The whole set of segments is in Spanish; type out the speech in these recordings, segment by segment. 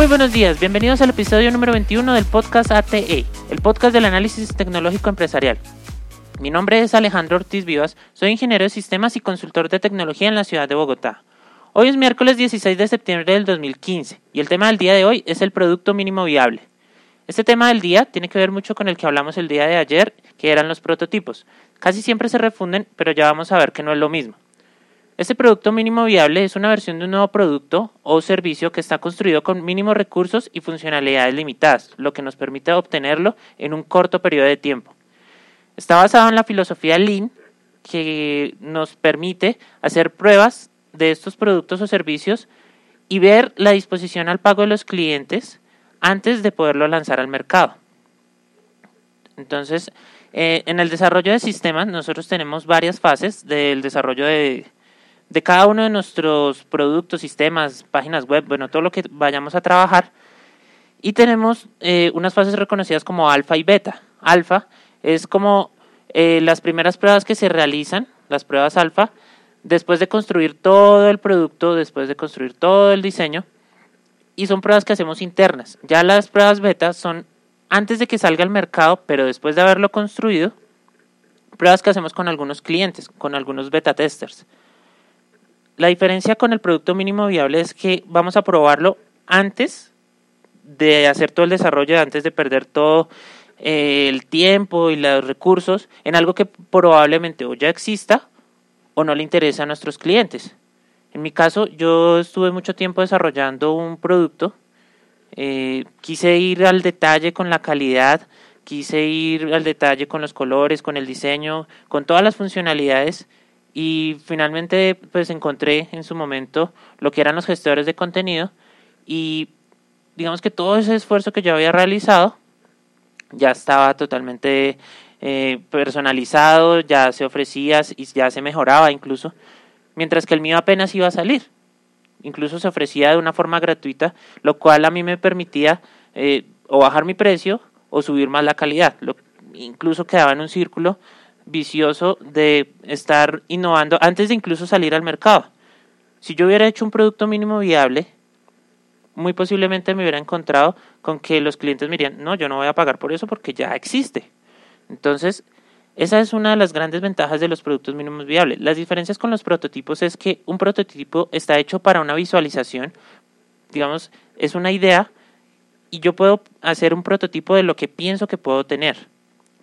Muy buenos días, bienvenidos al episodio número 21 del podcast ATE, el podcast del análisis tecnológico empresarial. Mi nombre es Alejandro Ortiz Vivas, soy ingeniero de sistemas y consultor de tecnología en la ciudad de Bogotá. Hoy es miércoles 16 de septiembre del 2015 y el tema del día de hoy es el producto mínimo viable. Este tema del día tiene que ver mucho con el que hablamos el día de ayer, que eran los prototipos. Casi siempre se refunden, pero ya vamos a ver que no es lo mismo. Este producto mínimo viable es una versión de un nuevo producto o servicio que está construido con mínimos recursos y funcionalidades limitadas, lo que nos permite obtenerlo en un corto periodo de tiempo. Está basado en la filosofía Lean, que nos permite hacer pruebas de estos productos o servicios y ver la disposición al pago de los clientes antes de poderlo lanzar al mercado. Entonces, eh, en el desarrollo de sistemas, nosotros tenemos varias fases del desarrollo de, de cada uno de nuestros productos, sistemas, páginas web, bueno, todo lo que vayamos a trabajar. Y tenemos eh, unas fases reconocidas como alfa y beta. Alfa es como eh, las primeras pruebas que se realizan, las pruebas alfa, después de construir todo el producto, después de construir todo el diseño. Y son pruebas que hacemos internas. Ya las pruebas beta son antes de que salga al mercado, pero después de haberlo construido, pruebas que hacemos con algunos clientes, con algunos beta testers. La diferencia con el producto mínimo viable es que vamos a probarlo antes de hacer todo el desarrollo, antes de perder todo eh, el tiempo y los recursos en algo que probablemente o ya exista o no le interesa a nuestros clientes. En mi caso, yo estuve mucho tiempo desarrollando un producto, eh, quise ir al detalle con la calidad, quise ir al detalle con los colores, con el diseño, con todas las funcionalidades y finalmente pues encontré en su momento lo que eran los gestores de contenido y digamos que todo ese esfuerzo que yo había realizado ya estaba totalmente eh, personalizado, ya se ofrecía y ya se mejoraba incluso, mientras que el mío apenas iba a salir. Incluso se ofrecía de una forma gratuita, lo cual a mí me permitía eh, o bajar mi precio o subir más la calidad. Lo, incluso quedaba en un círculo vicioso de estar innovando antes de incluso salir al mercado. Si yo hubiera hecho un producto mínimo viable, muy posiblemente me hubiera encontrado con que los clientes me dirían, no, yo no voy a pagar por eso porque ya existe. Entonces, esa es una de las grandes ventajas de los productos mínimos viables. Las diferencias con los prototipos es que un prototipo está hecho para una visualización, digamos, es una idea y yo puedo hacer un prototipo de lo que pienso que puedo tener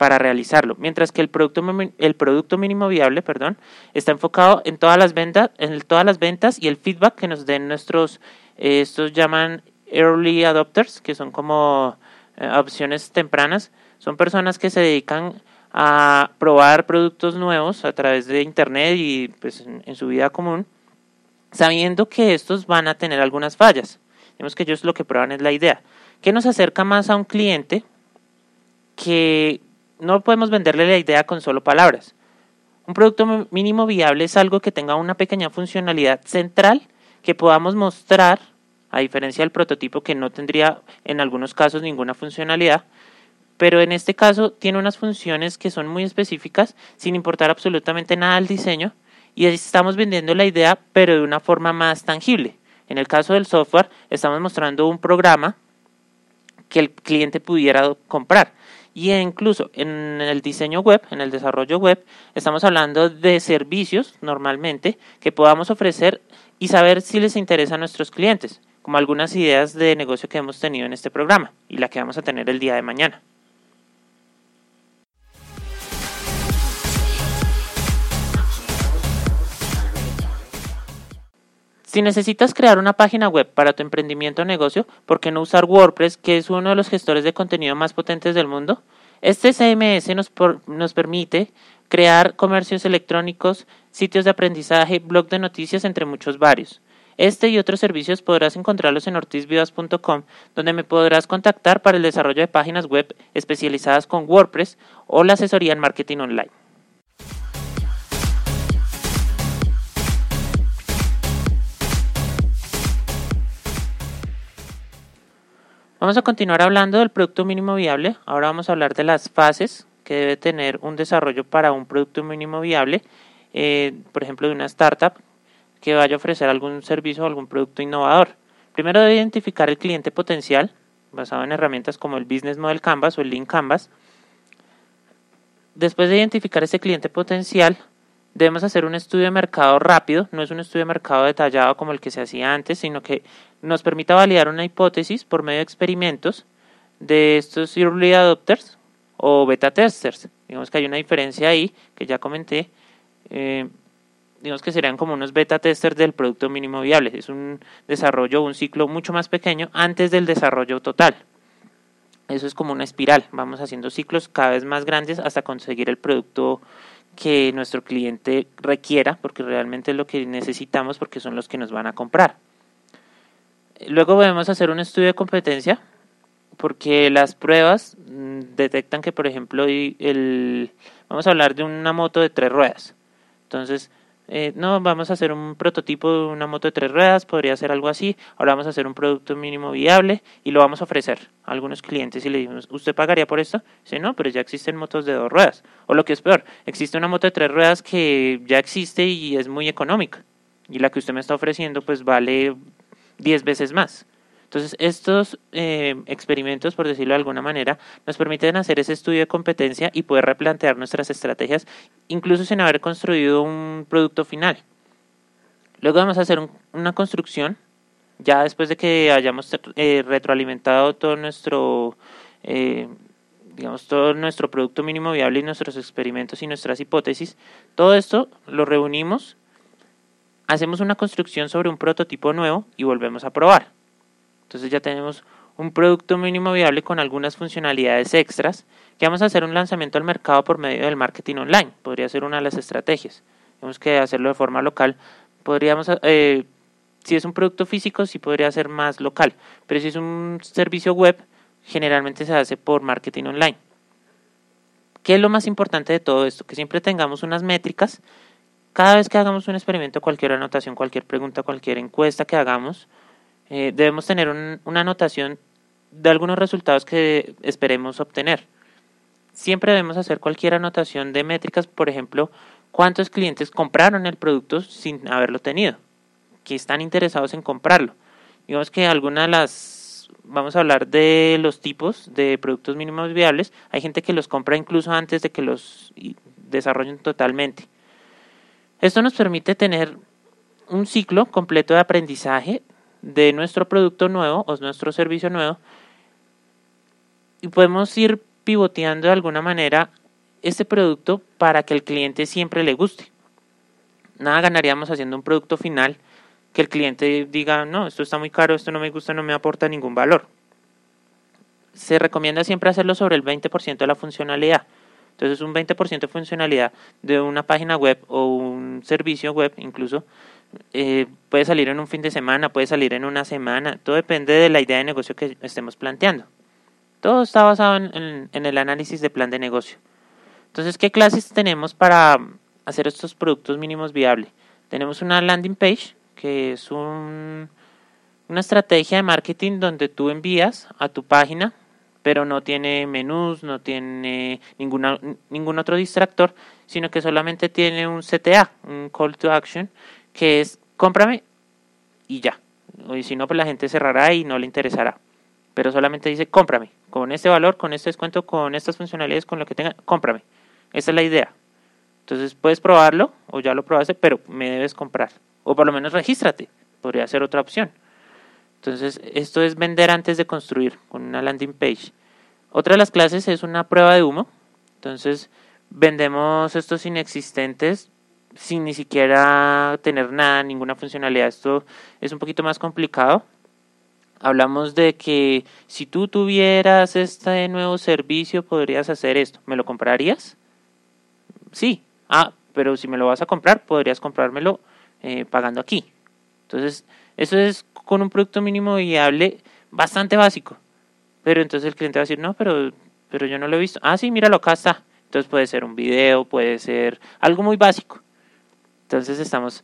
para realizarlo, mientras que el producto, el producto mínimo viable perdón, está enfocado en todas las ventas, en todas las ventas y el feedback que nos den nuestros, eh, estos llaman early adopters, que son como eh, opciones tempranas, son personas que se dedican a probar productos nuevos a través de internet y pues en, su vida común, sabiendo que estos van a tener algunas fallas. Vemos que ellos lo que prueban es la idea. que nos acerca más a un cliente que no podemos venderle la idea con solo palabras. Un producto mínimo viable es algo que tenga una pequeña funcionalidad central que podamos mostrar, a diferencia del prototipo que no tendría en algunos casos ninguna funcionalidad, pero en este caso tiene unas funciones que son muy específicas sin importar absolutamente nada al diseño y estamos vendiendo la idea pero de una forma más tangible. En el caso del software estamos mostrando un programa que el cliente pudiera comprar y incluso en el diseño web, en el desarrollo web, estamos hablando de servicios normalmente que podamos ofrecer y saber si les interesa a nuestros clientes, como algunas ideas de negocio que hemos tenido en este programa y la que vamos a tener el día de mañana. Si necesitas crear una página web para tu emprendimiento o negocio, ¿por qué no usar WordPress, que es uno de los gestores de contenido más potentes del mundo? Este CMS nos, nos permite crear comercios electrónicos, sitios de aprendizaje, blog de noticias, entre muchos varios. Este y otros servicios podrás encontrarlos en ortizvivas.com, donde me podrás contactar para el desarrollo de páginas web especializadas con WordPress o la asesoría en marketing online. Vamos a continuar hablando del producto mínimo viable. Ahora vamos a hablar de las fases que debe tener un desarrollo para un producto mínimo viable, eh, por ejemplo, de una startup que vaya a ofrecer algún servicio o algún producto innovador. Primero debe identificar el cliente potencial, basado en herramientas como el Business Model Canvas o el Link Canvas. Después de identificar ese cliente potencial, debemos hacer un estudio de mercado rápido, no es un estudio de mercado detallado como el que se hacía antes, sino que nos permita validar una hipótesis por medio de experimentos de estos early adopters o beta testers. Digamos que hay una diferencia ahí que ya comenté. Eh, digamos que serían como unos beta testers del producto mínimo viable. Es un desarrollo, un ciclo mucho más pequeño antes del desarrollo total. Eso es como una espiral. Vamos haciendo ciclos cada vez más grandes hasta conseguir el producto que nuestro cliente requiera, porque realmente es lo que necesitamos, porque son los que nos van a comprar. Luego debemos hacer un estudio de competencia, porque las pruebas mm, detectan que, por ejemplo, el, vamos a hablar de una moto de tres ruedas. Entonces, eh, no, vamos a hacer un prototipo de una moto de tres ruedas, podría ser algo así, ahora vamos a hacer un producto mínimo viable y lo vamos a ofrecer a algunos clientes y le decimos, ¿usted pagaría por esto? Dice, no, pero ya existen motos de dos ruedas. O lo que es peor, existe una moto de tres ruedas que ya existe y es muy económica y la que usted me está ofreciendo pues vale diez veces más. Entonces, estos eh, experimentos, por decirlo de alguna manera, nos permiten hacer ese estudio de competencia y poder replantear nuestras estrategias, incluso sin haber construido un producto final. Luego vamos a hacer una construcción, ya después de que hayamos eh, retroalimentado todo nuestro, eh, digamos, todo nuestro producto mínimo viable y nuestros experimentos y nuestras hipótesis, todo esto lo reunimos, hacemos una construcción sobre un prototipo nuevo y volvemos a probar. Entonces ya tenemos un producto mínimo viable con algunas funcionalidades extras que vamos a hacer un lanzamiento al mercado por medio del marketing online. Podría ser una de las estrategias. Tenemos que hacerlo de forma local. Podríamos, eh, si es un producto físico, sí podría ser más local. Pero si es un servicio web, generalmente se hace por marketing online. ¿Qué es lo más importante de todo esto? Que siempre tengamos unas métricas. Cada vez que hagamos un experimento, cualquier anotación, cualquier pregunta, cualquier encuesta que hagamos, eh, debemos tener una anotación de algunos resultados que esperemos obtener. Siempre debemos hacer cualquier anotación de métricas, por ejemplo, cuántos clientes compraron el producto sin haberlo tenido, que están interesados en comprarlo. Digamos que algunas de las, vamos a hablar de los tipos de productos mínimos viables, hay gente que los compra incluso antes de que los desarrollen totalmente. Esto nos permite tener un ciclo completo de aprendizaje de nuestro producto nuevo o nuestro servicio nuevo y podemos ir pivoteando de alguna manera este producto para que el cliente siempre le guste. Nada ganaríamos haciendo un producto final que el cliente diga, no, esto está muy caro, esto no me gusta, no me aporta ningún valor. Se recomienda siempre hacerlo sobre el 20% de la funcionalidad. Entonces un 20% de funcionalidad de una página web o un servicio web incluso eh, puede salir en un fin de semana, puede salir en una semana, todo depende de la idea de negocio que estemos planteando. Todo está basado en, el análisis de plan de negocio. Entonces, ¿qué clases tenemos para hacer estos productos mínimos viables? Tenemos una landing page, que es un, una estrategia de marketing donde tú envías a tu página, pero no tiene menús, no tiene ninguna, ningún otro distractor, sino que solamente tiene un CTA, un call to action, que es cómprame y ya. Y si no, pues la gente cerrará y no le interesará. Pero solamente dice cómprame, con este valor, con este descuento, con estas funcionalidades, con lo que tenga, cómprame. Esa es la idea. Entonces puedes probarlo o ya lo probaste, pero me debes comprar. O por lo menos regístrate. Podría ser otra opción. Entonces, esto es vender antes de construir con una landing page. Otra de las clases es una prueba de humo. Entonces, vendemos estos inexistentes sin ni siquiera tener nada, ninguna funcionalidad. Esto es un poquito más complicado. Hablamos de que si tú tuvieras este nuevo servicio podrías hacer esto. ¿Me lo comprarías? Sí. Ah, pero si me lo vas a comprar, podrías comprármelo eh, pagando aquí. Entonces, eso es con un producto mínimo viable bastante básico. Pero entonces el cliente va a decir, no, pero, pero yo no lo he visto. Ah, sí, míralo, acá está. Entonces puede ser un video, puede ser algo muy básico. Entonces estamos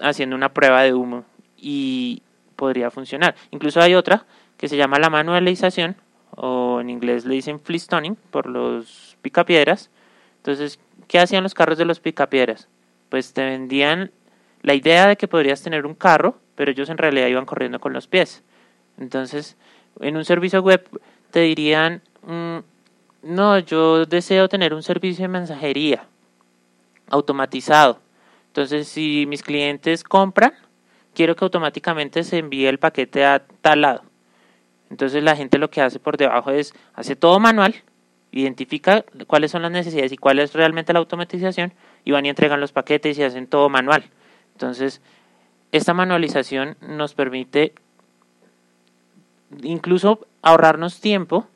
haciendo una prueba de humo y podría funcionar. Incluso hay otra que se llama la manualización o en inglés le dicen flistoning por los picapiedras. Entonces, ¿qué hacían los carros de los picapiedras? Pues te vendían la idea de que podrías tener un carro, pero ellos en realidad iban corriendo con los pies. Entonces, en un servicio web te dirían, mm, no, yo deseo tener un servicio de mensajería automatizado. Entonces, si mis clientes compran, quiero que automáticamente se envíe el paquete a tal lado. Entonces la gente lo que hace por debajo es, hace todo manual, identifica cuáles son las necesidades y cuál es realmente la automatización y van y entregan los paquetes y hacen todo manual. Entonces, esta manualización nos permite incluso ahorrarnos tiempo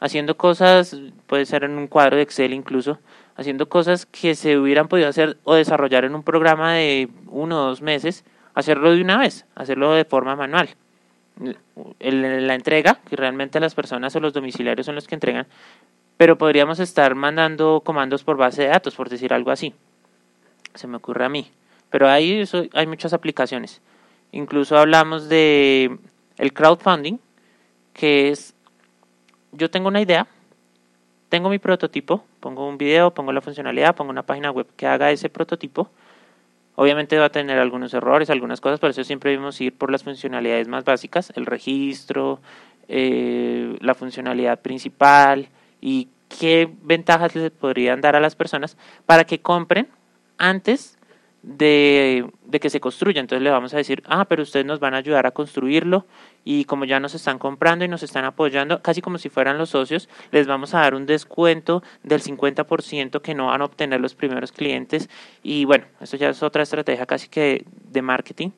haciendo cosas, puede ser en un cuadro de Excel incluso, haciendo cosas que se hubieran podido hacer o desarrollar en un programa de uno o dos meses, hacerlo de una vez, hacerlo de forma manual. la entrega, que realmente las personas o los domiciliarios son los que entregan, pero podríamos estar mandando comandos por base de datos, por decir algo así. Se me ocurre a mí. Pero ahí hay muchas aplicaciones. Incluso hablamos de el crowdfunding, que es, yo tengo una idea, tengo mi prototipo, pongo un video, pongo la funcionalidad, pongo una página web que haga ese prototipo. Obviamente va a tener algunos errores, algunas cosas, por eso siempre debemos ir por las funcionalidades más básicas, el registro, eh, la funcionalidad principal y qué ventajas les podrían dar a las personas para que compren antes de, que se construya. Entonces le vamos a decir, ah, pero ustedes nos van a ayudar a construirlo y como ya nos están comprando y nos están apoyando, casi como si fueran los socios, les vamos a dar un descuento del 50% que no van a obtener los primeros clientes. Y bueno, esto ya es otra estrategia casi que de marketing.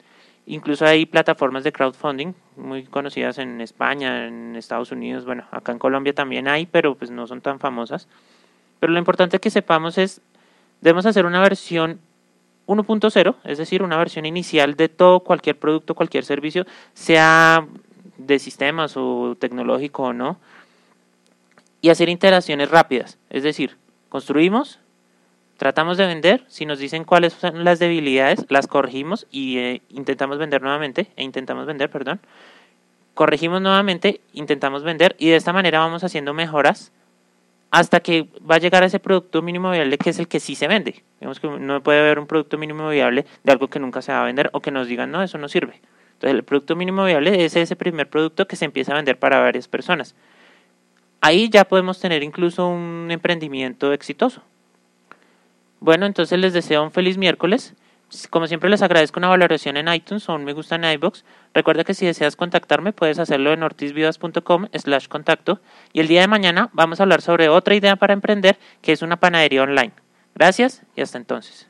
Incluso hay plataformas de crowdfunding muy conocidas en España, en Estados Unidos, bueno, acá en Colombia también hay, pero pues no son tan famosas. Pero lo importante que sepamos es, debemos hacer una versión 1.0, es decir, una versión inicial de todo, cualquier producto, cualquier servicio, sea de sistemas o tecnológico o no, y hacer interacciones rápidas, es decir, construimos, tratamos de vender, si nos dicen cuáles son las debilidades, las corregimos y eh, intentamos vender nuevamente, e intentamos vender, perdón, corregimos nuevamente, intentamos vender y de esta manera vamos haciendo mejoras hasta que va a llegar a ese producto mínimo viable que es el que sí se vende. Digamos que no puede haber un producto mínimo viable de algo que nunca se va a vender o que nos digan, no, eso no sirve. Entonces, el producto mínimo viable es ese primer producto que se empieza a vender para varias personas. Ahí ya podemos tener incluso un emprendimiento exitoso. Bueno, entonces les deseo un feliz miércoles. Como siempre les agradezco una valoración en iTunes o un me gusta en iBox. Recuerda que si deseas contactarme puedes hacerlo en ortizvidas.com slash contacto y el día de mañana vamos a hablar sobre otra idea para emprender que es una panadería online. Gracias y hasta entonces.